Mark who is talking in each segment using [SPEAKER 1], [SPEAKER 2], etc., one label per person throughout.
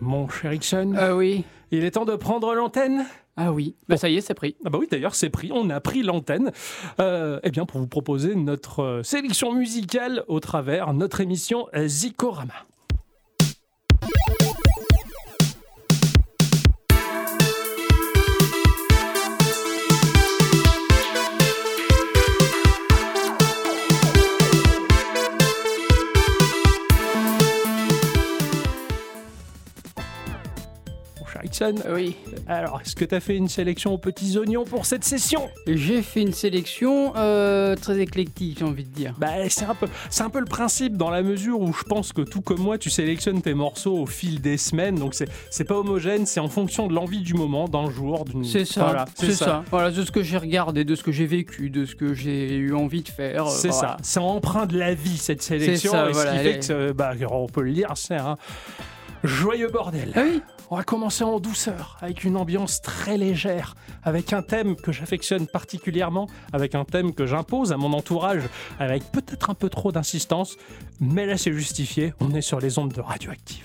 [SPEAKER 1] Mon cher Ixon,
[SPEAKER 2] Ah oui.
[SPEAKER 1] il est temps de prendre l'antenne.
[SPEAKER 2] Ah oui. Bah ça y est, c'est pris.
[SPEAKER 1] Ah bah oui, d'ailleurs, c'est pris. On a pris l'antenne. Euh, eh bien, pour vous proposer notre euh, sélection musicale au travers notre émission Zikorama.
[SPEAKER 2] Oui.
[SPEAKER 1] alors, est-ce que tu as fait une sélection aux petits oignons pour cette session?
[SPEAKER 2] J'ai fait une sélection euh, très éclectique, j'ai envie de dire.
[SPEAKER 1] Bah, c'est un peu, c'est un peu le principe dans la mesure où je pense que tout comme moi, tu sélectionnes tes morceaux au fil des semaines, donc c'est, c'est pas homogène, c'est en fonction de l'envie du moment, d'un jour, d'une.
[SPEAKER 2] C'est ça.
[SPEAKER 1] Voilà,
[SPEAKER 2] c'est ça. Voilà, de ce que j'ai regardé, de ce que j'ai vécu, de ce que j'ai eu envie de faire. euh,
[SPEAKER 1] C'est
[SPEAKER 2] voilà.
[SPEAKER 1] ça, c'est emprunt de la vie cette sélection,
[SPEAKER 2] ça,
[SPEAKER 1] et
[SPEAKER 2] voilà,
[SPEAKER 1] ce qui fait
[SPEAKER 2] est-
[SPEAKER 1] que, bah, on peut le dire, c'est un joyeux bordel.
[SPEAKER 2] Ah oui.
[SPEAKER 1] On va commencer en douceur, avec une ambiance très légère, avec un thème que j'affectionne particulièrement, avec un thème que j'impose à mon entourage, avec peut-être un peu trop d'insistance, mais là c'est justifié, on est sur les ondes de radioactive.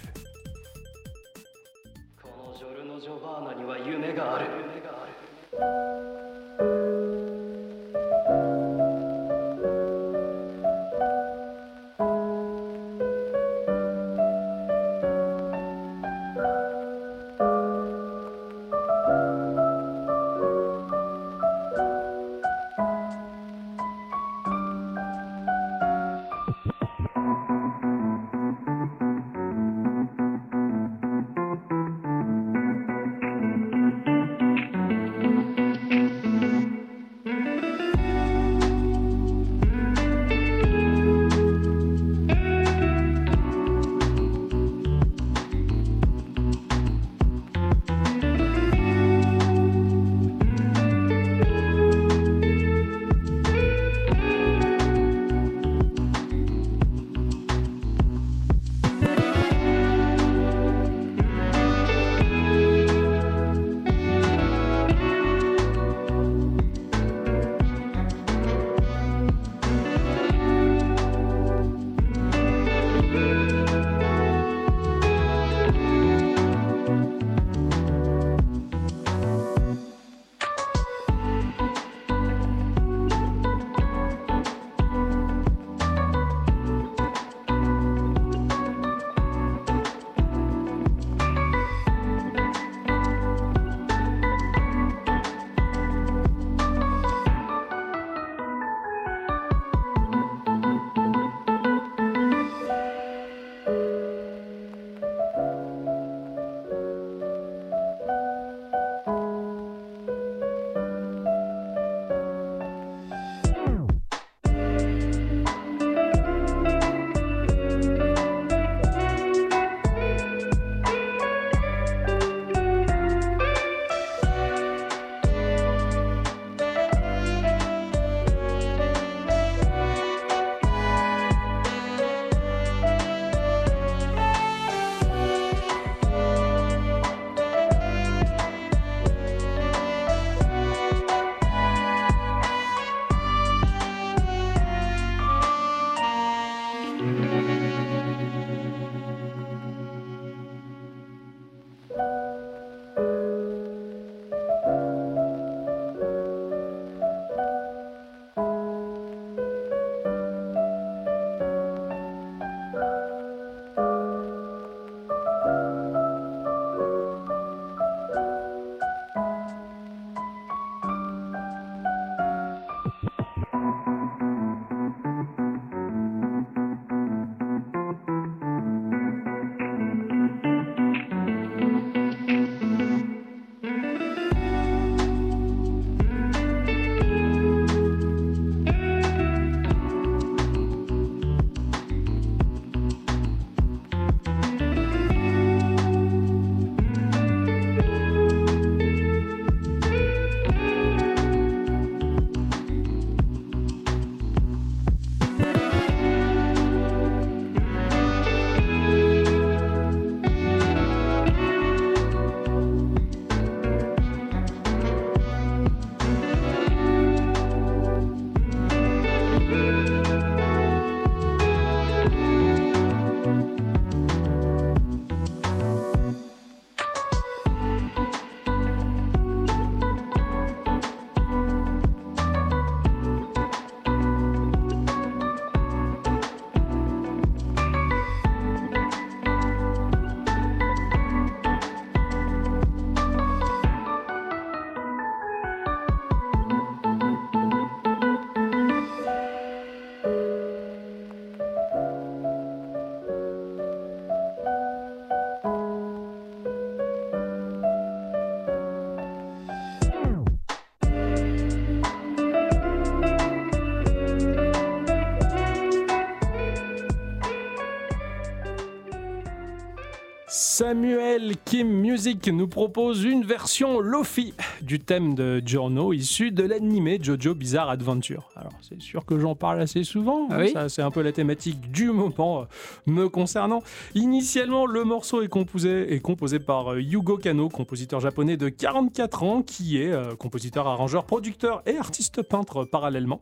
[SPEAKER 1] Samuel Kim Music nous propose une version Lofi du thème de Giorno issu de l'animé Jojo Bizarre Adventure. Alors c'est sûr que j'en parle assez souvent,
[SPEAKER 2] Ah oui
[SPEAKER 1] c'est un peu la thématique du moment euh, me concernant. Initialement le morceau est composé, est composé par euh, Yugo Kano, compositeur japonais de 44 ans qui est euh, compositeur, arrangeur, producteur et artiste peintre parallèlement.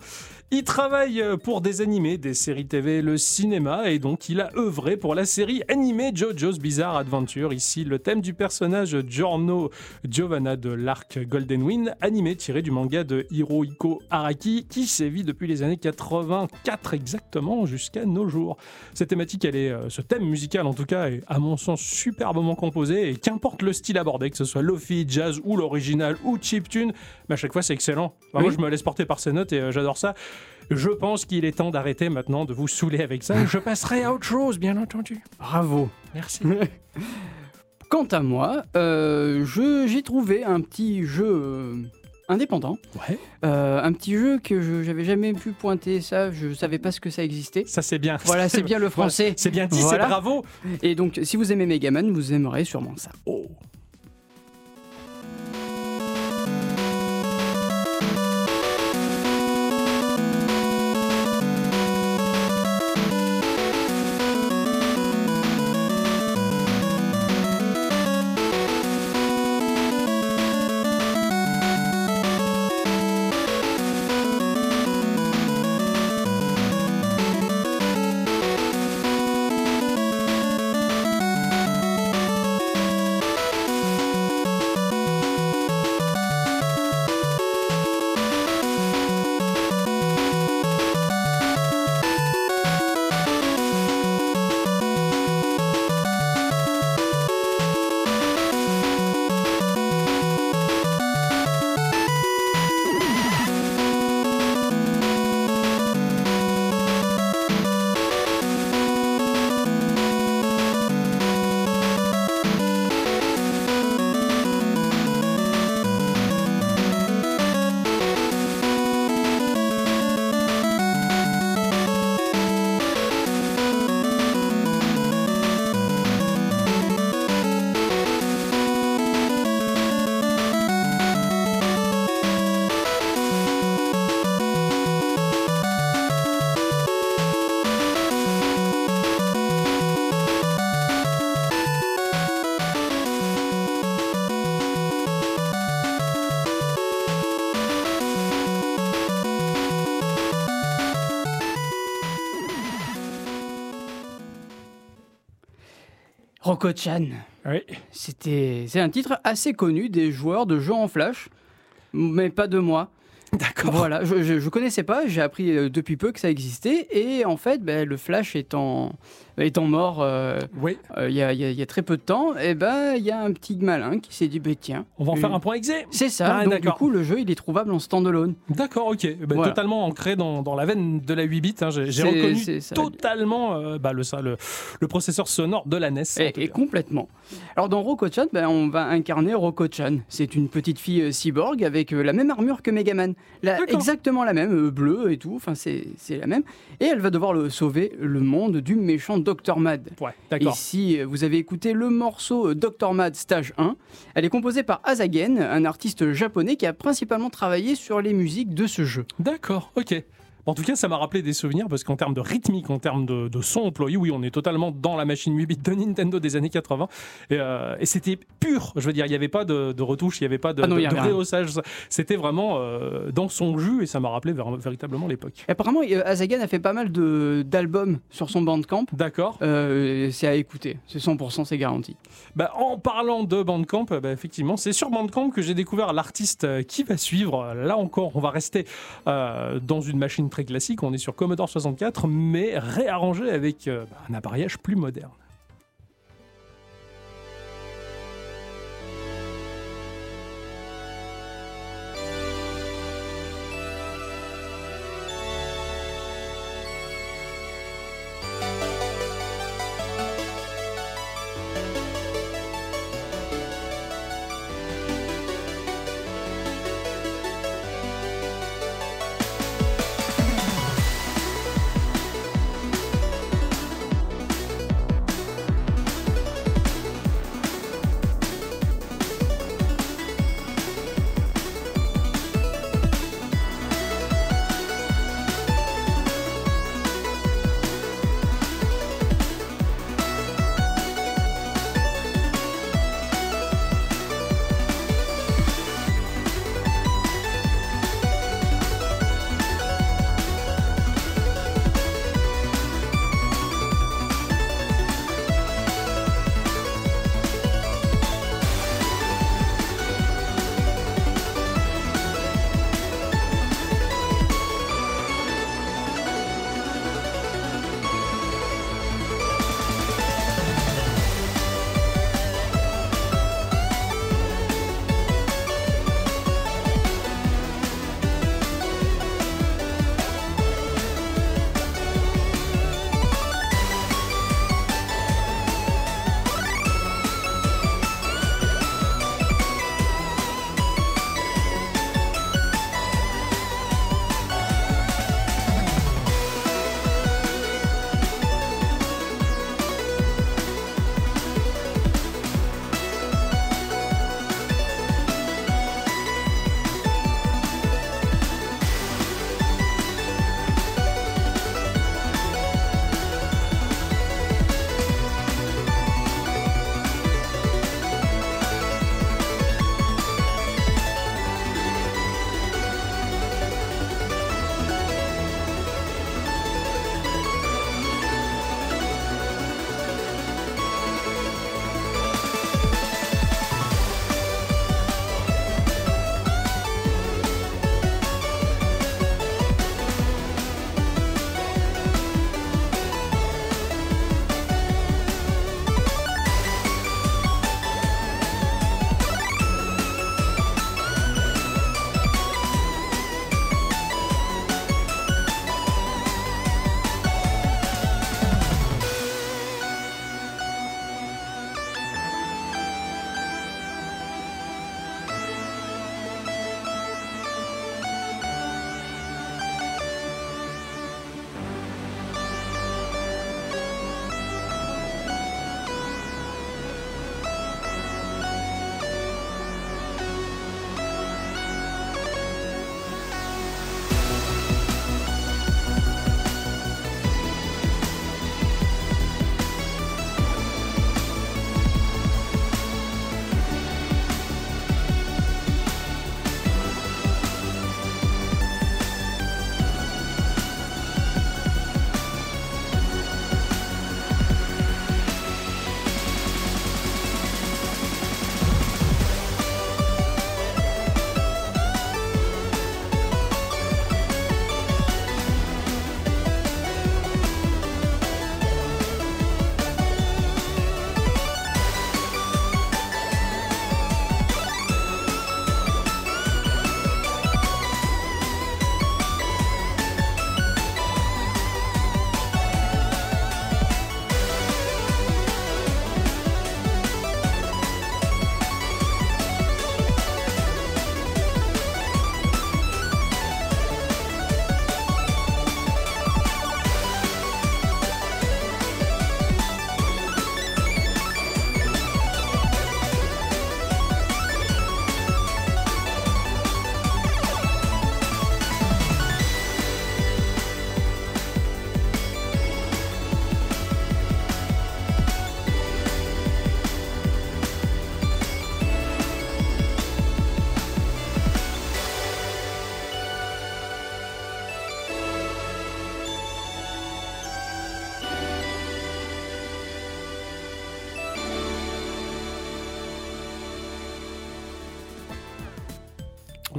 [SPEAKER 1] Il travaille pour des animés, des séries TV, le cinéma et donc il a œuvré pour la série animée JoJo's Bizarre Adventure. Ici, le thème du personnage Giorno Giovanna de l'arc Golden Wind, animé tiré du manga de Hirohiko Araki qui sévit depuis les années 84 exactement jusqu'à nos jours. Cette thématique, elle est, euh, ce thème musical en tout cas, est à mon sens superbement composé et qu'importe le style abordé, que ce soit lofi, jazz ou l'original ou chiptune, mais à chaque fois c'est excellent. Moi je me laisse porter par ces notes et euh, j'adore ça. Je pense qu'il est temps d'arrêter maintenant de vous saouler avec ça. Je passerai à autre chose, bien entendu.
[SPEAKER 2] Bravo.
[SPEAKER 1] Merci.
[SPEAKER 2] Quant à moi, euh, j'ai trouvé un petit jeu euh, indépendant.
[SPEAKER 1] Ouais,
[SPEAKER 2] Euh, un petit jeu que je j'avais jamais pu pointer ça, je savais pas ce que ça existait.
[SPEAKER 1] ça c'est bien.
[SPEAKER 2] Voilà, c'est bien le
[SPEAKER 1] Voilà,
[SPEAKER 2] français.
[SPEAKER 1] C'est bien dit,
[SPEAKER 2] Voilà.
[SPEAKER 1] c'est bravo.
[SPEAKER 2] Et donc, si vous aimez Megaman, vous aimerez sûrement ça.
[SPEAKER 1] Oh.
[SPEAKER 2] Roko-chan.
[SPEAKER 1] Oui.
[SPEAKER 2] C'était, c'est un titre assez connu des joueurs de jeux en flash, mais pas de moi.
[SPEAKER 1] D'accord.
[SPEAKER 2] Voilà, je, je, je connaissais pas, j'ai appris euh, depuis peu que ça existait, et en fait, ben, le flash étant, étant mort euh,
[SPEAKER 1] Oui.
[SPEAKER 2] euh, il y, a, il y très peu de temps, et ben il y a un petit malin qui s'est dit, ben, tiens,
[SPEAKER 1] On va en
[SPEAKER 2] euh,
[SPEAKER 1] faire un point exé.
[SPEAKER 2] C'est ça,
[SPEAKER 1] Ah,
[SPEAKER 2] donc du
[SPEAKER 1] d'accord.
[SPEAKER 2] coup le jeu il est trouvable en standalone.
[SPEAKER 1] D'accord, ok. Ben,
[SPEAKER 2] Voilà.
[SPEAKER 1] Totalement ancré dans, dans la veine de la 8 bits. hein. J'ai reconnu totalement bah, le, ça, le, le processeur sonore de la NES.
[SPEAKER 2] Et, et
[SPEAKER 1] cas.
[SPEAKER 2] complètement. Alors dans Roko-chan, ben, on va incarner Roko-chan. C'est une petite fille cyborg avec la même armure que Megaman. La- exactement la même, euh, bleue et tout, enfin c'est la même. Et elle va devoir le sauver le monde du méchant Dr. Mad.
[SPEAKER 1] Ouais, d'accord.
[SPEAKER 2] Ici, euh, vous avez écouté le morceau euh, Dr. Mad Stage 1. Elle est composée par Azagen, un artiste japonais qui a principalement travaillé sur les musiques de ce jeu.
[SPEAKER 1] D'accord, ok. En tout cas, ça m'a rappelé des souvenirs parce qu'en termes de rythmique, en termes de, de son employé, oui, on est totalement dans la machine 8 bits de Nintendo des années 80. Et, euh, et c'était pur. Je veux dire, il n'y avait pas de, de retouches, il n'y avait pas de,
[SPEAKER 2] Ah non,
[SPEAKER 1] de-. C'était vraiment euh, dans son jus et ça m'a rappelé véritablement l'époque.
[SPEAKER 2] Apparemment, euh, Azagen a fait pas mal d'albums sur son bandcamp.
[SPEAKER 1] D'accord.
[SPEAKER 2] Euh, c'est à écouter, c'est 100%, c'est garanti.
[SPEAKER 1] Bah, en parlant de Bandcamp, bah, effectivement, c'est sur Bandcamp que j'ai découvert l'artiste qui va suivre. Là encore, on va rester dans une machine très classique. On est sur Commodore 64, mais réarrangé avec euh, bah, un appareillage plus moderne.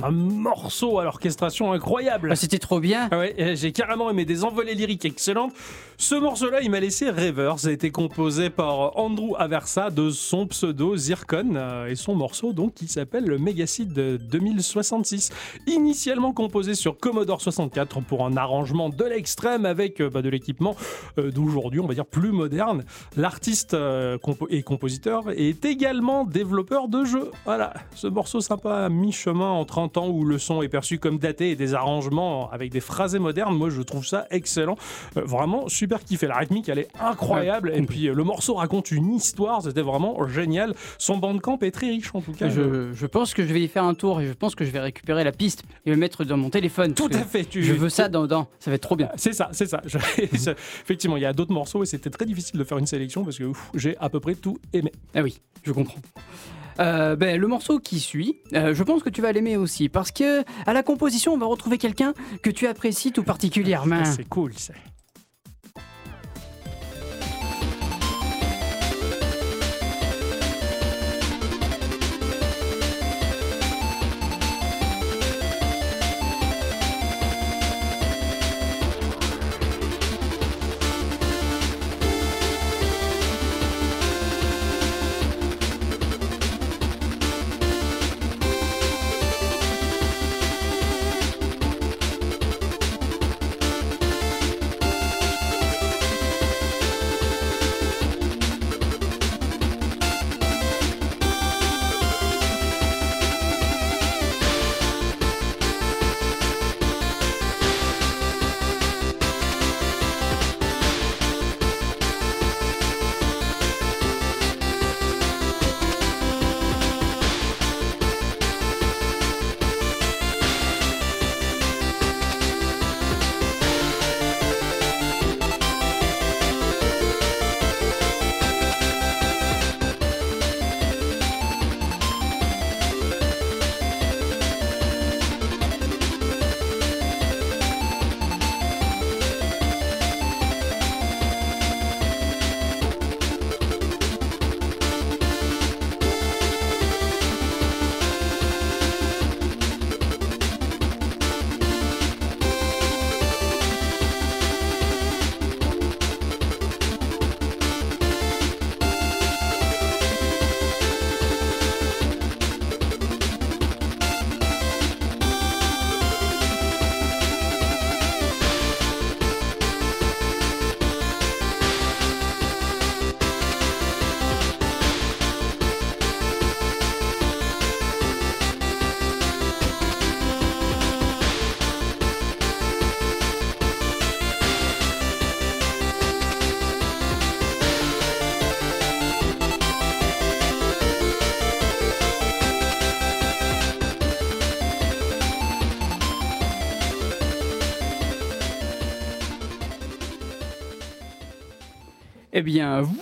[SPEAKER 1] Un morceau à l'orchestration incroyable.
[SPEAKER 2] Ah, C'était trop bien.
[SPEAKER 1] Ah ouais, j'ai carrément aimé des envolées lyriques excellentes. Ce morceau-là, il m'a laissé rêveur. Ça a été composé par Andrew Aversa de son pseudo Zircon euh, et son morceau donc qui s'appelle le Megacid de 2066. Initialement composé sur Commodore 64 pour un arrangement de l'extrême avec euh, bah, de l'équipement euh, d'aujourd'hui, on va dire plus moderne. L'artiste et compositeur est également développeur de jeux. Voilà, ce morceau sympa mi-chemin entre un temps où le son est perçu comme daté et des arrangements avec des phrasés modernes. Moi, je trouve ça excellent. Vraiment super kiffé. La rythmique, elle est incroyable.
[SPEAKER 2] Ouais,
[SPEAKER 1] et puis, euh, le morceau raconte une histoire. C'était vraiment génial. Son bandcamp est très riche, en tout cas.
[SPEAKER 2] Je, je pense que je vais y faire un tour et je pense que je vais récupérer la piste et le mettre dans mon téléphone.
[SPEAKER 1] Tout à fait. Tu,
[SPEAKER 2] Je veux ça dans, dans- Ça va être trop bien.
[SPEAKER 1] C'est ça, c'est ça. Je- Effectivement, il y a d'autres morceaux et c'était très difficile de faire une sélection parce que j'ai à peu près tout aimé.
[SPEAKER 2] Ah oui, je comprends. Euh, ben, le morceau qui suit, euh, je pense que tu vas l'aimer aussi parce que à la composition, on va retrouver quelqu'un que tu apprécies tout particulièrement.
[SPEAKER 1] C'est cool, ça.
[SPEAKER 2] Eh bien, vous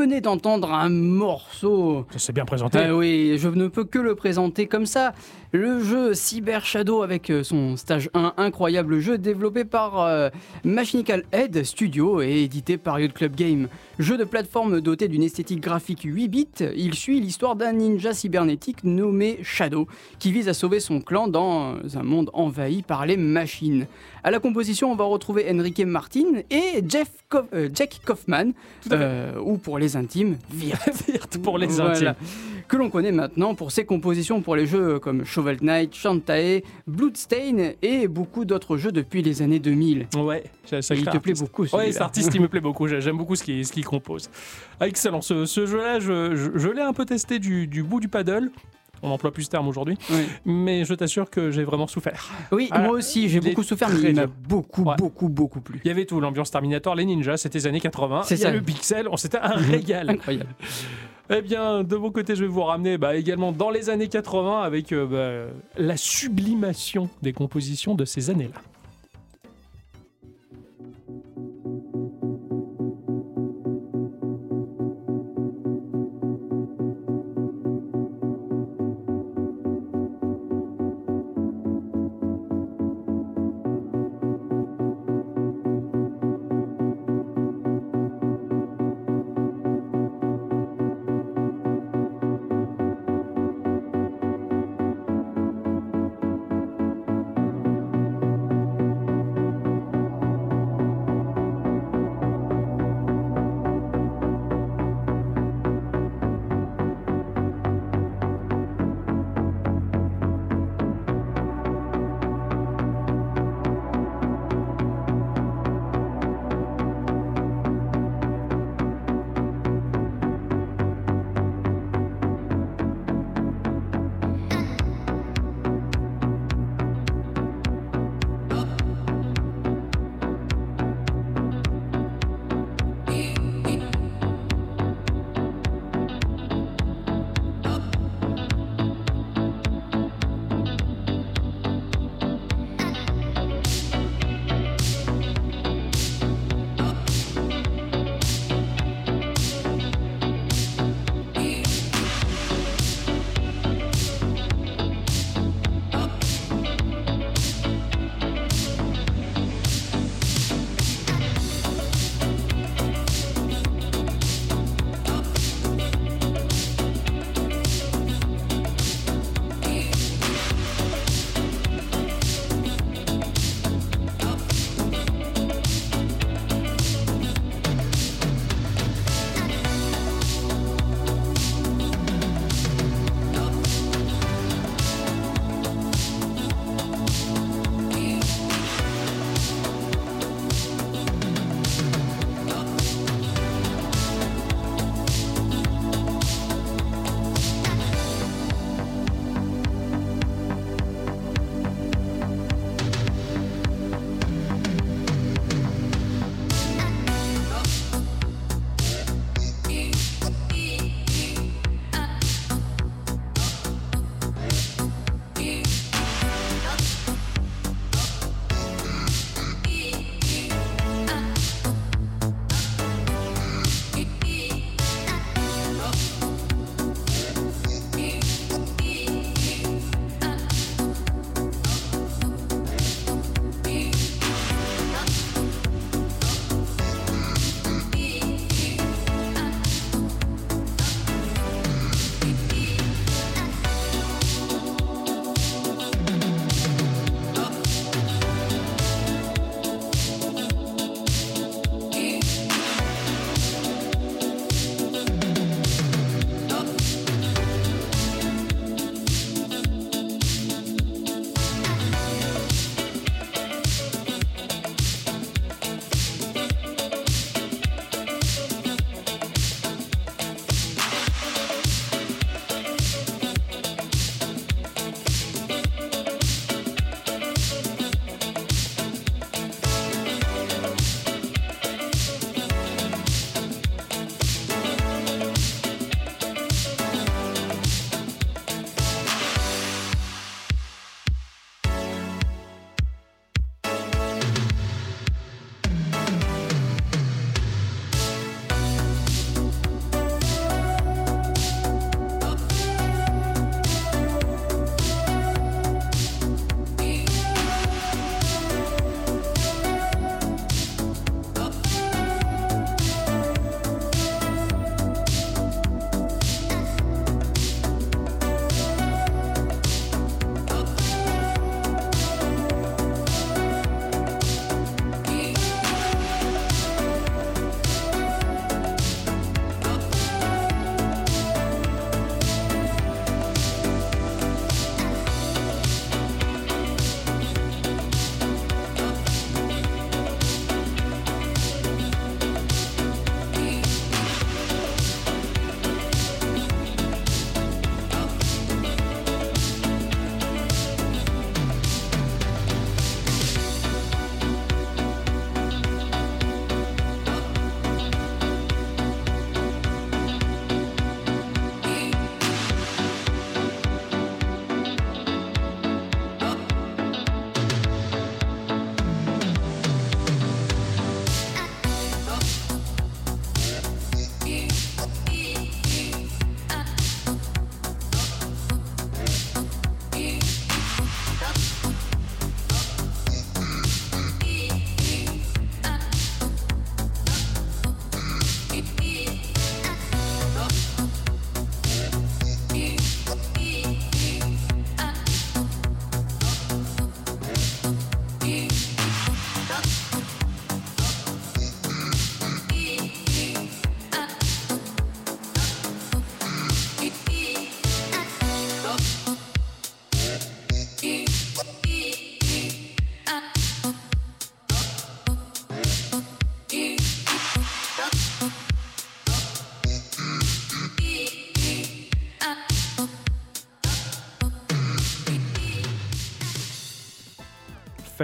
[SPEAKER 2] venez d'entendre un morceau.
[SPEAKER 1] Ça s'est bien présenté.
[SPEAKER 2] Ah oui, je ne peux que le présenter comme ça. Le jeu Cyber Shadow avec euh, son stage 1, incroyable jeu développé par euh, Machinical Head Studio et édité par Yacht Club Game. Jeu de plateforme doté d'une esthétique graphique 8 bits, il suit l'histoire d'un ninja cybernétique nommé Shadow qui vise à sauver son clan dans un monde envahi par les machines. À la composition, on va retrouver Enrique Martin et Jeff Ko- euh, Jack Kaufman, euh, ou pour les intimes, Vir.
[SPEAKER 1] Virte pour les
[SPEAKER 2] Voilà.
[SPEAKER 1] intimes.
[SPEAKER 2] Que l'on connaît maintenant pour ses compositions pour les jeux comme Shovel Knight, Shantae, Bloodstain et beaucoup d'autres jeux depuis les années 2000.
[SPEAKER 1] Ouais, ça, ça
[SPEAKER 2] il te plaît beaucoup
[SPEAKER 1] Ouais, cet artiste, il me plaît beaucoup. J'ai- J'aime beaucoup ce qu'il ce compose. Ah, excellent. Ce, ce jeu-là, je, je- je l'ai un peu testé du, du bout du paddle. On emploie plus ce terme aujourd'hui. Mais je t'assure que j'ai vraiment souffert.
[SPEAKER 2] Oui,
[SPEAKER 1] Ah,
[SPEAKER 2] moi aussi, j'ai beaucoup souffert, mais il m'a beaucoup,
[SPEAKER 1] Ouais.
[SPEAKER 2] beaucoup, beaucoup plu.
[SPEAKER 1] Il y avait tout, l'ambiance Terminator, les ninjas, c'était les années 80.
[SPEAKER 2] C'est ça.
[SPEAKER 1] le pixel, on- c'était un régal.
[SPEAKER 2] Incroyable.
[SPEAKER 1] Eh bien, de mon côté, je vais vous ramener bah, également dans les années 80 avec euh, bah, la sublimation des compositions de ces années-là.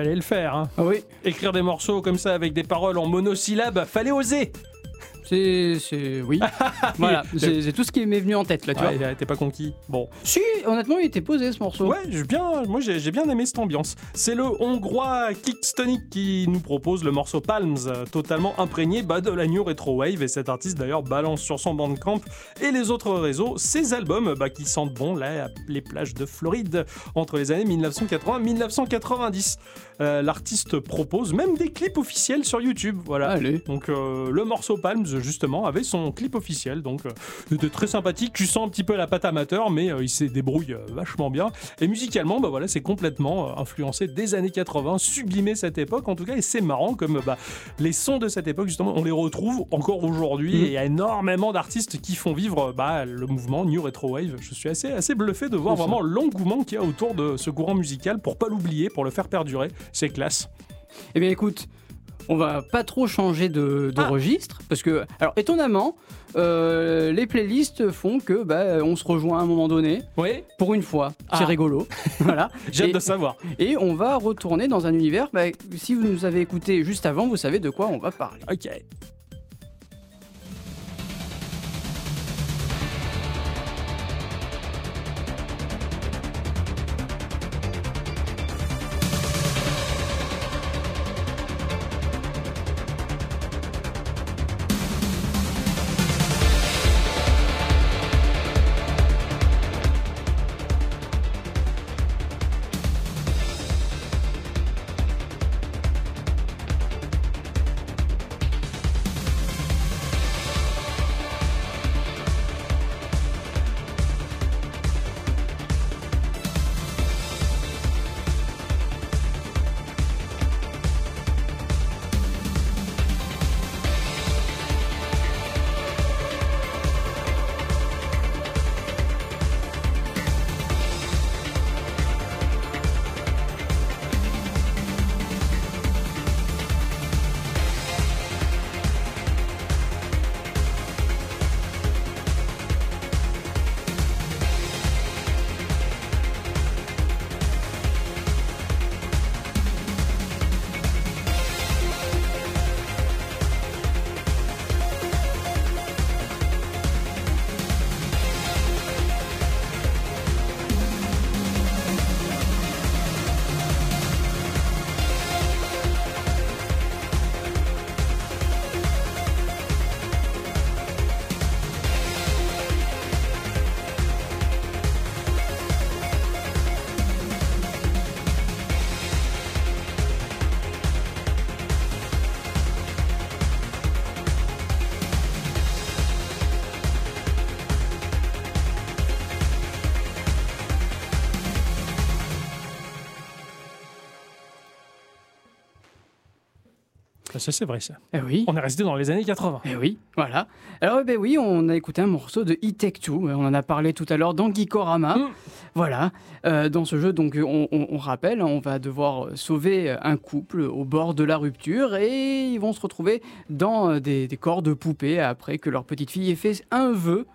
[SPEAKER 1] Fallait le faire. hein.
[SPEAKER 2] Ah oui,
[SPEAKER 1] Écrire des morceaux comme ça avec des paroles en monosyllabes, fallait oser.
[SPEAKER 2] c'est. c'est- Oui. voilà, c'est tout ce qui m'est venu en tête là, tu
[SPEAKER 1] Ouais,
[SPEAKER 2] vois.
[SPEAKER 1] était pas conquis. Bon.
[SPEAKER 2] Si, honnêtement, il était posé ce morceau.
[SPEAKER 1] Ouais, j'ai bien, moi j'ai bien aimé cette ambiance. C'est le hongrois Kickstonic qui nous propose le morceau Palms, totalement imprégné bah, de la new retro wave. Et cet artiste d'ailleurs balance sur son bandcamp et les autres réseaux ses albums bah, qui sentent bon là, les plages de Floride entre les années 1980 et 1990. Euh, L'artiste propose même des clips officiels sur YouTube. Voilà.
[SPEAKER 2] Allez.
[SPEAKER 1] Donc euh, le morceau Palms justement avait son clip officiel, donc euh, c'était très sympathique. Tu sens un petit peu la patte amateur, mais euh, il se débrouille euh, vachement bien. Et musicalement, bah voilà, c'est complètement euh, influencé des années 80, sublimé cette époque en tout cas, et c'est marrant comme bah, les sons de cette époque justement, on les retrouve encore aujourd'hui.
[SPEAKER 2] Mhm.
[SPEAKER 1] Et il y a énormément d'artistes qui font vivre bah, le mouvement New Retro Wave. Je suis assez assez bluffé de voir vraiment l'engouement qu'il y a autour de ce courant musical pour pas l'oublier, pour le faire perdurer. C'est classe.
[SPEAKER 2] Eh bien, écoute, on va pas trop changer de, de
[SPEAKER 1] Ah.
[SPEAKER 2] registre parce que, alors, étonnamment, euh, les playlists font que bah, on se rejoint à un moment donné.
[SPEAKER 1] Oui,
[SPEAKER 2] Pour une fois,
[SPEAKER 1] Ah.
[SPEAKER 2] c'est rigolo. voilà.
[SPEAKER 1] j'ai hâte de savoir.
[SPEAKER 2] Et on va retourner dans un univers. bah, si vous nous avez écouté juste avant, vous savez de quoi on va parler.
[SPEAKER 1] Ok. Ça, c'est vrai, ça.
[SPEAKER 2] Eh oui.
[SPEAKER 1] On est resté dans les années 80.
[SPEAKER 2] Eh oui, voilà. Alors, eh ben oui, on a écouté un morceau de E Tech Two. On en a parlé tout à l'heure dans Geekorama.
[SPEAKER 1] Mm.
[SPEAKER 2] Voilà. Euh, dans ce jeu, donc, on, on- on rappelle, on va devoir sauver un couple au bord de la rupture et ils vont se retrouver dans euh, des, des corps de poupées après que leur petite fille ait fait un vœu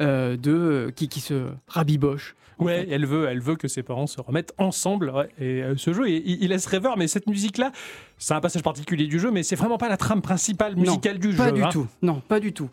[SPEAKER 2] euh, de qui, qui se rabiboche.
[SPEAKER 1] Ouais,
[SPEAKER 2] fait.
[SPEAKER 1] elle veut, elle veut que ses parents se remettent ensemble. ouais. Et euh, ce jeu, il, il laisse rêveur, mais cette musique-là, c'est un passage particulier du jeu, mais c'est vraiment pas la trame principale
[SPEAKER 2] Non,
[SPEAKER 1] musicale du
[SPEAKER 2] Pas
[SPEAKER 1] jeu.
[SPEAKER 2] du
[SPEAKER 1] hein.
[SPEAKER 2] tout. Non, pas du tout.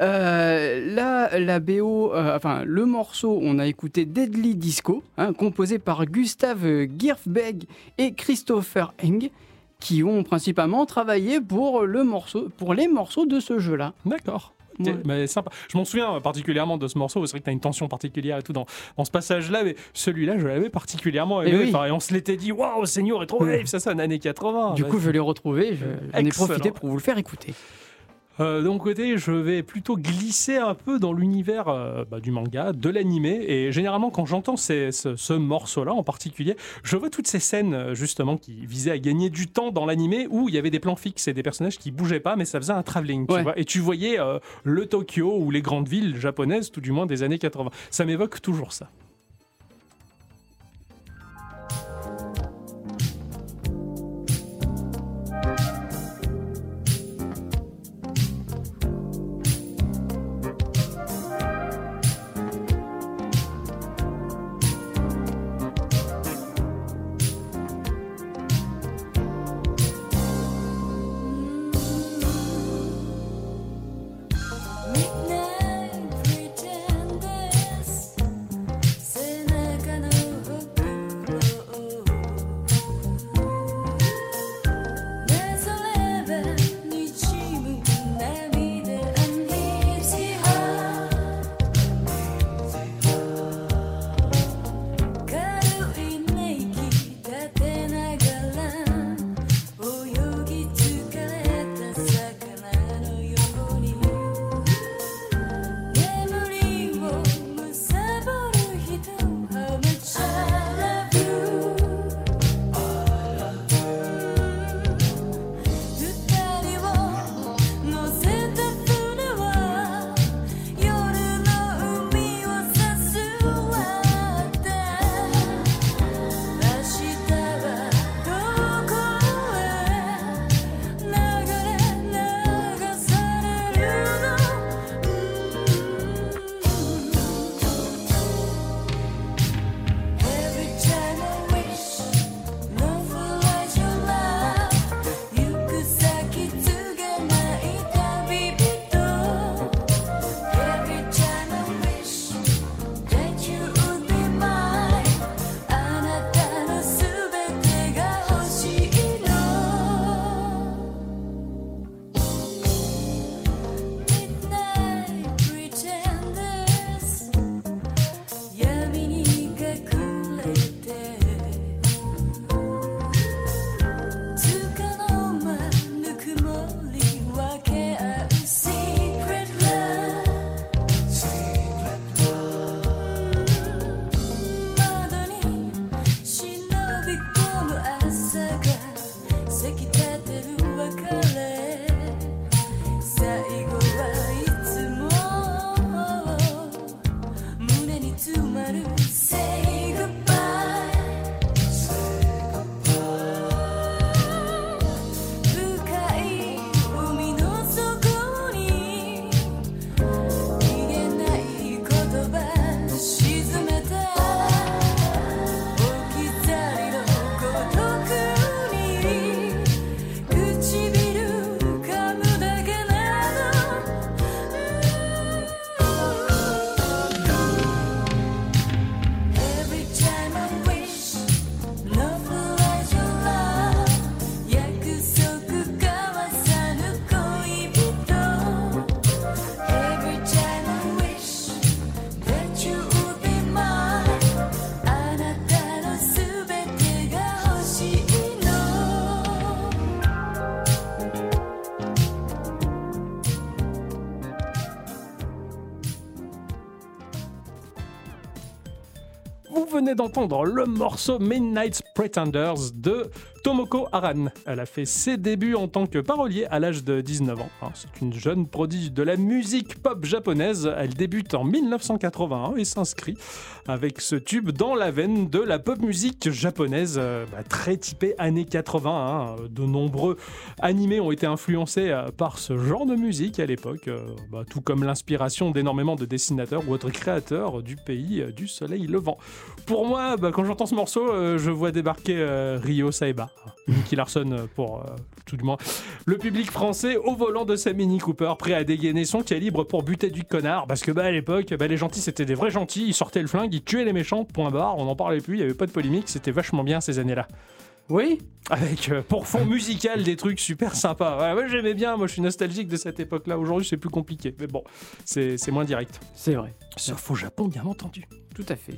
[SPEAKER 2] Euh, là, la BO, euh, enfin le morceau, on a écouté Deadly Disco, hein, composé par Gustave Gierfbeg et Christopher Eng, qui ont principalement travaillé pour le morceau, pour les morceaux de ce jeu-là.
[SPEAKER 1] D'accord.
[SPEAKER 2] Ouais.
[SPEAKER 1] Mais sympa. Je m'en souviens euh, particulièrement de ce morceau. C'est vrai que tu as une tension particulière et tout dans, dans ce passage-là, mais celui-là, je l'avais particulièrement aimé.
[SPEAKER 2] Et oui.
[SPEAKER 1] Enfin, et on se l'était dit, waouh, Seigneur Retro Wave, ça sonne années 80.
[SPEAKER 2] du coup, je l'ai retrouvé, je- j'en ai profité pour vous le faire écouter.
[SPEAKER 1] Euh, de mon côté, je vais plutôt glisser un peu dans l'univers euh, bah, du manga, de l'animé. Et généralement, quand j'entends ce, ce morceau-là en particulier, je vois toutes ces scènes euh, justement qui visaient à gagner du temps dans l'animé où il y avait des plans fixes et des personnages qui bougeaient pas, mais ça faisait un travelling. tu
[SPEAKER 2] Ouais.
[SPEAKER 1] vois. et tu voyais euh, le Tokyo ou les grandes villes japonaises, tout du moins des années 80. Ça m'évoque toujours ça. D'entendre le morceau Midnight Pretenders de Tomoko Aran. Elle a fait ses débuts en tant que parolier à l'âge de 19 ans. hein. C'est une jeune prodige de la musique pop japonaise. Elle débute en 1981 et s'inscrit avec ce tube dans la veine de la pop musique japonaise, euh, bah, très typée années 80. hein. De nombreux animés ont été influencés euh, par ce genre de musique à l'époque, euh, bah, tout comme l'inspiration d'énormément de dessinateurs ou autres créateurs du pays du soleil levant. Pour moi, bah, quand j'entends ce morceau, je vois débarquer Ryo Saeba, Nicky Larson euh, pour euh, tout du moins le public français au volant de sa Mini Cooper, prêt à dégainer son calibre pour buter du connard. Parce que bah, à l'époque, bah, les gentils c'était des vrais gentils, ils sortaient le flingue, ils tuaient les méchants, point barre, on n'en parlait plus, il n'y avait pas de polémique, c'était vachement bien ces années-là.
[SPEAKER 2] Oui,
[SPEAKER 1] Avec euh, pour fond musical des trucs super sympas. Ouais, moi j'aimais bien, moi je suis nostalgique de cette époque-là. Aujourd'hui c'est plus compliqué, mais bon, c'est moins direct.
[SPEAKER 2] c'est vrai.
[SPEAKER 1] Sauf au Japon, bien entendu.
[SPEAKER 2] Tout à fait.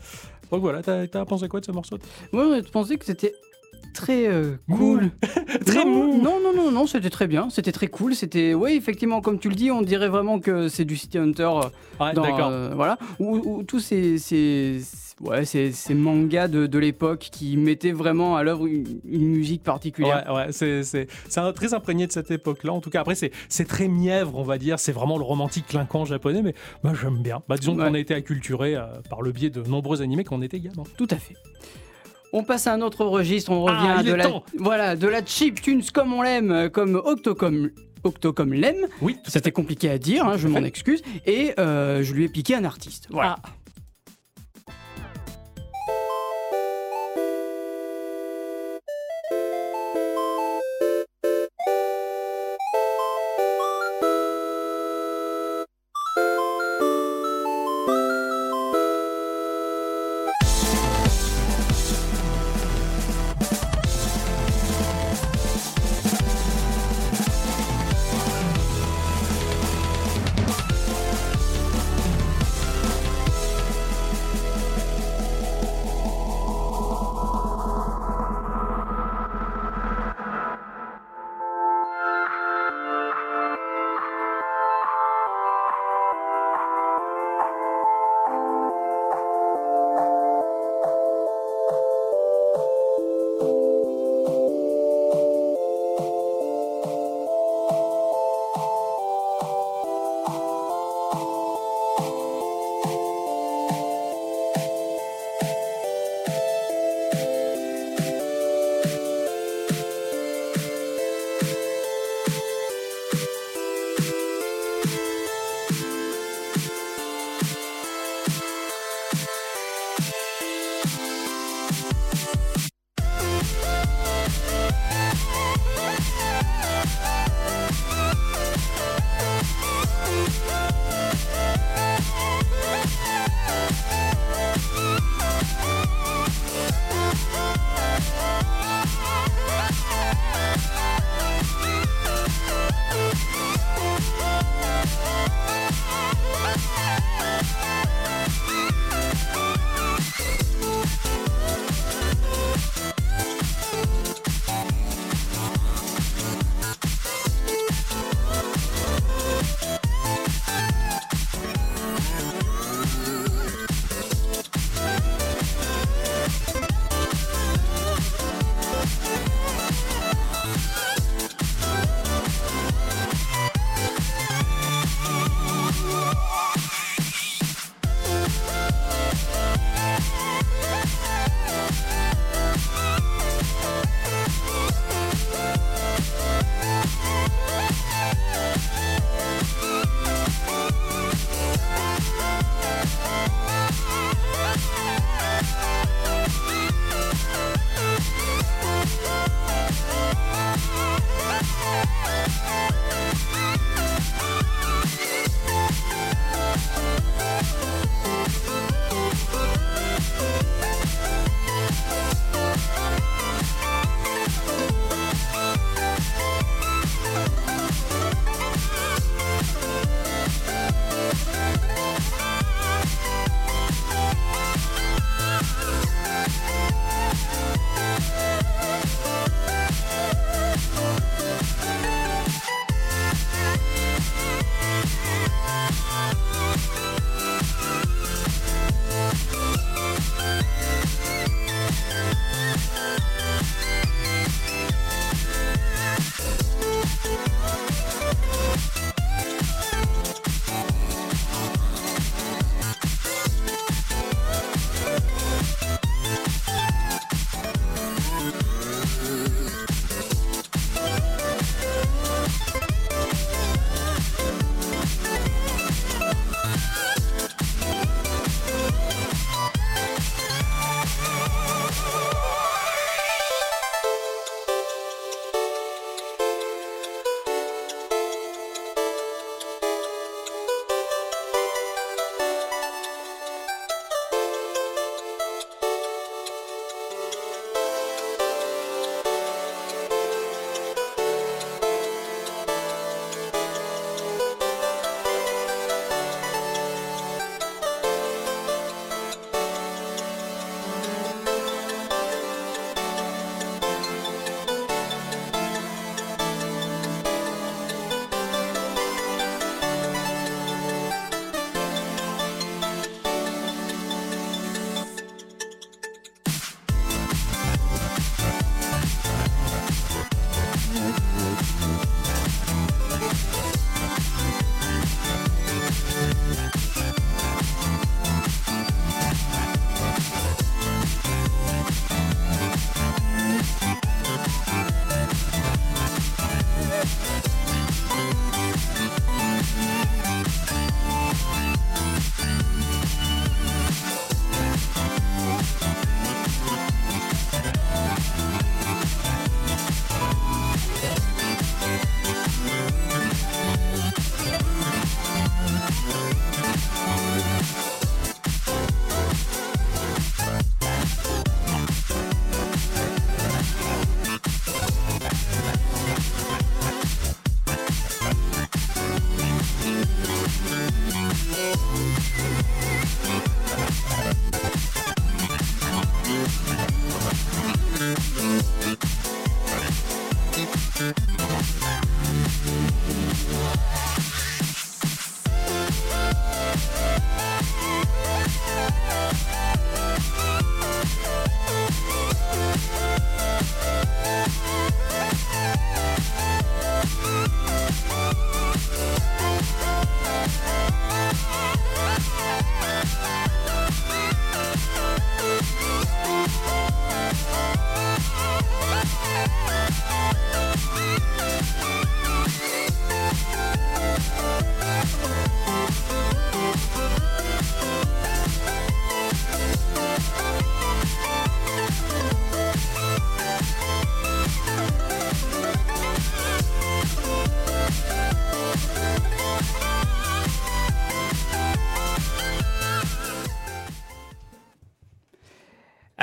[SPEAKER 1] Donc voilà, t'as pensé quoi de ce morceau
[SPEAKER 2] Moi, je pensais que c'était très euh, cool.
[SPEAKER 1] Très
[SPEAKER 2] non,
[SPEAKER 1] mou.
[SPEAKER 2] Non, non, non, non, c'était très bien. C'était très cool. C'était, oui, effectivement, comme tu le dis, on dirait vraiment que c'est du City Hunter. euh,
[SPEAKER 1] Ouais, d'accord.
[SPEAKER 2] euh, voilà. Ou, ou tous ces, ces, ouais, ces, ces mangas de, de l'époque qui mettaient vraiment à l'œuvre une, une musique particulière.
[SPEAKER 1] Ouais, ouais, c'est très imprégné de cette époque-là. En tout cas, après, c'est très mièvre, on va dire. C'est vraiment le romantique clinquant japonais, mais moi, j'aime bien. Bah, disons
[SPEAKER 2] Ouais.
[SPEAKER 1] qu'on a été acculturé par le biais de nombreux animés quand on était gamin.
[SPEAKER 2] Tout à fait. On passe à un autre registre, on
[SPEAKER 1] Ah,
[SPEAKER 2] revient
[SPEAKER 1] il
[SPEAKER 2] de
[SPEAKER 1] est
[SPEAKER 2] la,
[SPEAKER 1] temps.
[SPEAKER 2] voilà, de la chip tunes comme on l'aime, euh, comme Octocom, Octocom l'aime.
[SPEAKER 1] Oui, à
[SPEAKER 2] C'était compliqué à dire, hein, je
[SPEAKER 1] à
[SPEAKER 2] m'en excuse. Et euh, je lui ai piqué un artiste. Voilà.
[SPEAKER 1] Ah.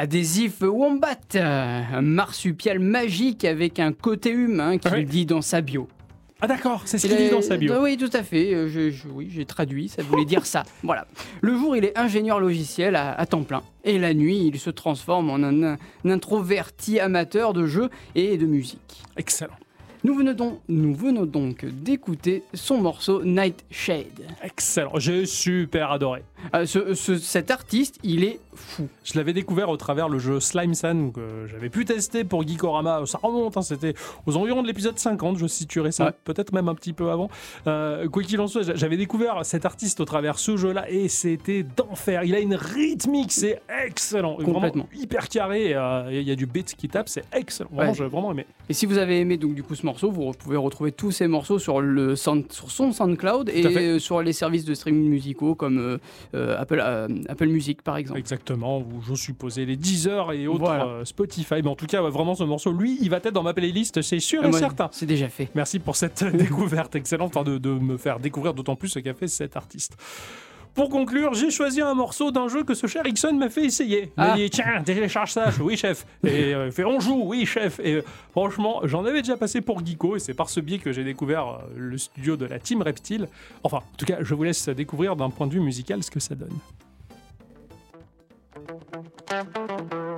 [SPEAKER 2] Adhésif Wombat, un marsupial magique avec un côté humain qu'il
[SPEAKER 1] Oui.
[SPEAKER 2] dit dans sa bio.
[SPEAKER 1] Ah d'accord, c'est ce
[SPEAKER 2] Il
[SPEAKER 1] qu'il dit dans sa bio.
[SPEAKER 2] Euh, Oui, tout à fait. euh, je- je- oui, j'ai traduit, ça voulait dire ça. Voilà. Le jour, il est ingénieur logiciel à, à temps plein. Et la nuit, il se transforme en un, un introverti amateur de jeux et de musique.
[SPEAKER 1] Excellent.
[SPEAKER 2] Nous venons donc, nous venons donc d'écouter son morceau Nightshade.
[SPEAKER 1] Excellent. J'ai super adoré.
[SPEAKER 2] Euh, ce- ce- cet artiste, il est fou.
[SPEAKER 1] Je l'avais découvert au travers le jeu Slime San que j'avais pu tester pour Geekorama. Ça remonte, hein, c'était aux environs de l'épisode 50, je situerais ça,
[SPEAKER 2] Ouais.
[SPEAKER 1] peut-être même un petit peu avant. Euh, quoi qu'il en soit, j'a- j'avais découvert cet artiste au travers ce jeu-là et c'était d'enfer. Il a une rythmique, c'est excellent.
[SPEAKER 2] Complètement.
[SPEAKER 1] Vraiment hyper carré. euh, Il y a du beat qui tape, c'est excellent. Vraiment,
[SPEAKER 2] Ouais.
[SPEAKER 1] j'ai vraiment aimé.
[SPEAKER 2] Et si vous avez aimé donc du coup ce morceau, vous pouvez retrouver tous ces morceaux sur, le sound- sur son SoundCloud et euh, sur les services de streaming musicaux comme euh, euh, Apple, euh, Apple Music par exemple.
[SPEAKER 1] Exactement, où je supposais les Deezer et autres
[SPEAKER 2] Voilà.
[SPEAKER 1] euh, Spotify. Mais en tout cas, ouais, vraiment, ce morceau, lui, il va être dans ma playlist, c'est sûr
[SPEAKER 2] Ah,
[SPEAKER 1] et certain.
[SPEAKER 2] C'est déjà fait.
[SPEAKER 1] Merci pour cette découverte excellente, de me faire découvrir d'autant plus ce qu'a fait cet artiste. Pour conclure, j'ai choisi un morceau d'un jeu que ce cher Ixon m'a fait essayer. Il m'a
[SPEAKER 2] Ah.
[SPEAKER 1] dit tiens, télécharge ça, oui chef. Et euh, il fait on joue, oui chef. Et euh, franchement, j'en avais déjà passé pour Geeko et c'est par ce biais que j'ai découvert euh, le studio de la Team Reptile. Enfin, en tout cas, je vous laisse découvrir d'un point de vue musical ce que ça donne.「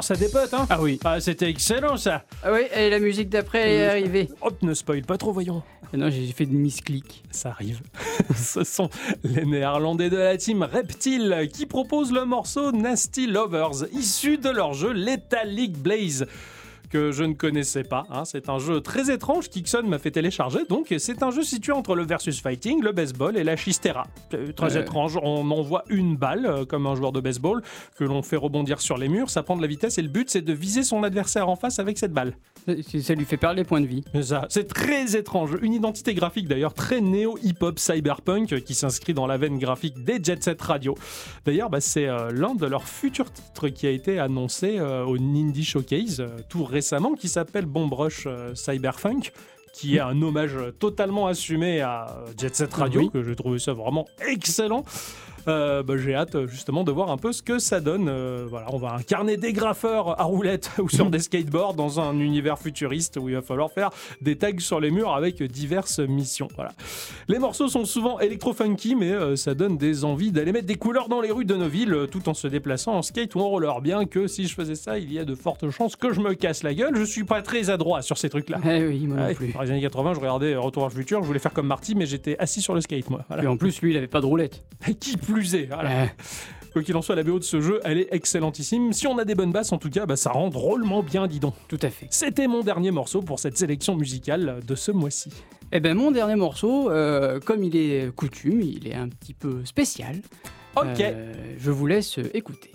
[SPEAKER 1] Oh, ça dépote, hein
[SPEAKER 3] Ah oui.
[SPEAKER 1] Ah, c'était excellent, ça
[SPEAKER 3] Ah oui, et la musique d'après, elle est arrivée.
[SPEAKER 1] Hop, ne spoil pas trop, voyons.
[SPEAKER 3] Non, j'ai fait de misclic.
[SPEAKER 1] Ça arrive. Ce sont les néerlandais de la team Reptile qui proposent le morceau Nasty Lovers, issu de leur jeu Lethal League Blaze que je ne connaissais pas. hein. C'est un jeu très étrange qu'Ixon m'a fait télécharger. Donc, c'est un jeu situé entre le versus fighting, le baseball et la chistera. Euh, Très
[SPEAKER 3] Ouais.
[SPEAKER 1] étrange. On envoie une balle euh, comme un joueur de baseball que l'on fait rebondir sur les murs. Ça prend de la vitesse et le but, c'est de viser son adversaire en face avec cette balle.
[SPEAKER 3] Ça- Ça lui fait perdre les points de vie.
[SPEAKER 1] C'est ça. C'est très étrange. Une identité graphique d'ailleurs très néo-hip-hop cyberpunk qui s'inscrit dans la veine graphique des Jet Set Radio. D'ailleurs, bah, c'est euh, l'un de leurs futurs titres qui a été annoncé euh, au Nindy Showcase tout récemment qui s'appelle Bomb Rush Cyberpunk qui est un hommage totalement assumé à euh, Jet Set Radio,
[SPEAKER 3] Oui.
[SPEAKER 1] que j'ai trouvé ça vraiment excellent. Euh, bah, j'ai hâte justement de voir un peu ce que ça donne. Euh, voilà, on va incarner des graffeurs à roulettes ou sur des skateboards dans un univers futuriste où il va falloir faire des tags sur les murs avec diverses missions. Voilà. Les morceaux sont souvent électro-funky, mais euh, ça donne des envies d'aller mettre des couleurs dans les rues de nos villes tout en se déplaçant en skate ou en roller. Bien que si je faisais ça, il y a de fortes chances que je me casse la gueule. Je suis pas très adroit sur ces trucs-là.
[SPEAKER 3] Eh oui, moi non
[SPEAKER 1] Ouais,
[SPEAKER 3] plus.
[SPEAKER 1] dans les années 80, je regardais Retour vers le futur, je voulais faire comme Marty, mais j'étais assis sur le skate, moi. Voilà.
[SPEAKER 3] Et en plus, lui, il avait pas de roulette.
[SPEAKER 1] Qui plus est, voilà.
[SPEAKER 3] Euh,
[SPEAKER 1] Quoi qu'il en soit, la BO de ce jeu, elle est excellentissime. Si on a des bonnes basses, en tout cas, bah, ça rend drôlement bien, dis donc.
[SPEAKER 3] tout à fait.
[SPEAKER 1] C'était mon dernier morceau pour cette sélection musicale de ce mois-ci.
[SPEAKER 3] Eh ben, mon dernier morceau, euh, comme il est coutume, il est un petit peu spécial.
[SPEAKER 1] Ok.
[SPEAKER 3] Euh, je vous laisse écouter.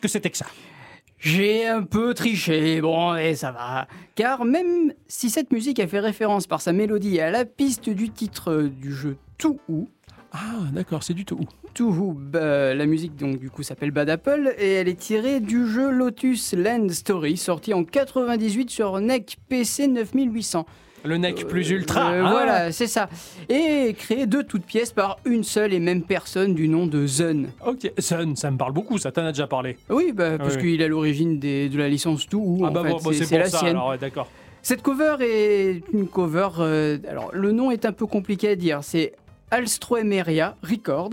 [SPEAKER 1] Que c'était que ça
[SPEAKER 2] J'ai un peu triché, bon, et ça va. Car même si cette musique a fait référence par sa mélodie à la piste du titre du jeu Too Who,
[SPEAKER 1] Ah, d'accord, c'est du tout.
[SPEAKER 2] Too Who, bah, la musique donc du coup s'appelle Bad Apple et elle est tirée du jeu Lotus Land Story sorti en 98 sur NEC PC 9800.
[SPEAKER 1] Le nec plus ultra.
[SPEAKER 2] Euh,
[SPEAKER 1] ah.
[SPEAKER 2] Voilà, c'est ça. Et créé de toutes pièces par une seule et même personne du nom de Zun.
[SPEAKER 1] Ok, Sun, ça me parle beaucoup, ça t'en a déjà parlé.
[SPEAKER 2] Oui, bah, parce
[SPEAKER 1] oui.
[SPEAKER 2] qu'il est à l'origine de la licence Too Who.
[SPEAKER 1] ah bah bon, bon,
[SPEAKER 2] c'est la
[SPEAKER 1] ça,
[SPEAKER 2] sienne.
[SPEAKER 1] ouais, d'accord.
[SPEAKER 2] Cette cover est une cover. euh, alors, le nom est un peu compliqué à dire. C'est Alstroemeria Record.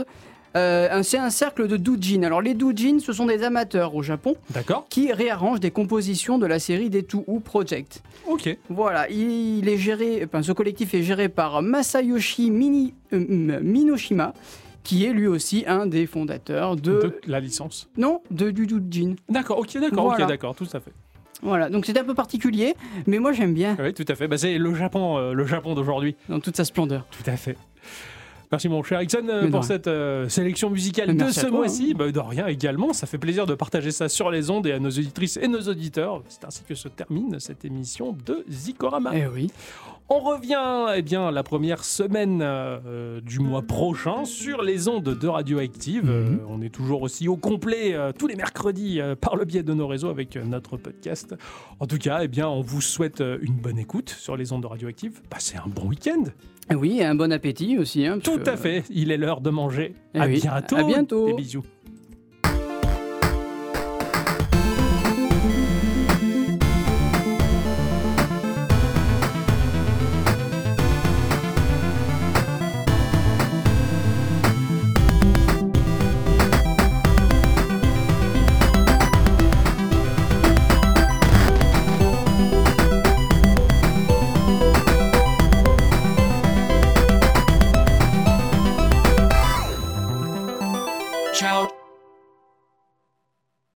[SPEAKER 2] Euh, c'est un cercle de doujin. Alors, les doujin, ce sont des amateurs au Japon qui réarrangent des compositions de la série des Touhou Project.
[SPEAKER 1] ok.
[SPEAKER 2] Voilà, il est géré, enfin, ce collectif est géré par Masayoshi Mini, euh, Minoshima, qui est lui aussi un des fondateurs de,
[SPEAKER 1] De la licence.
[SPEAKER 2] non, de du doujin.
[SPEAKER 1] D'accord, ok, d'accord,
[SPEAKER 2] Voilà.
[SPEAKER 1] ok, d'accord, tout à fait.
[SPEAKER 2] Voilà, donc c'est un peu particulier, mais moi j'aime bien
[SPEAKER 1] Oui, tout à fait. Bah, c'est le Japon, euh, le Japon d'aujourd'hui.
[SPEAKER 2] dans toute sa splendeur.
[SPEAKER 1] Tout à fait. Merci mon cher Ixon euh, pour cette euh, sélection musicale de
[SPEAKER 2] Merci
[SPEAKER 1] ce mois-ci. Bah, de rien également, ça fait plaisir de partager ça sur les ondes et à nos auditrices et nos auditeurs. C'est ainsi que se termine cette émission de Zikorama.
[SPEAKER 2] Eh oui.
[SPEAKER 1] On revient eh bien, la première semaine euh, du mois prochain sur les ondes de Radioactive. Euh,
[SPEAKER 2] Mhm.
[SPEAKER 1] on est toujours aussi au complet euh, tous les mercredis euh, par le biais de nos réseaux avec euh, notre podcast. En tout cas, eh bien, on vous souhaite euh, une bonne écoute sur les ondes de Radioactive. Passez un bon week-end.
[SPEAKER 2] Oui, et un bon appétit aussi. hein,
[SPEAKER 1] Tout
[SPEAKER 2] que-
[SPEAKER 1] à fait. Il est l'heure de manger.
[SPEAKER 2] Eh
[SPEAKER 1] à
[SPEAKER 2] oui.
[SPEAKER 1] bientôt.
[SPEAKER 2] À bientôt.
[SPEAKER 1] Des bisous.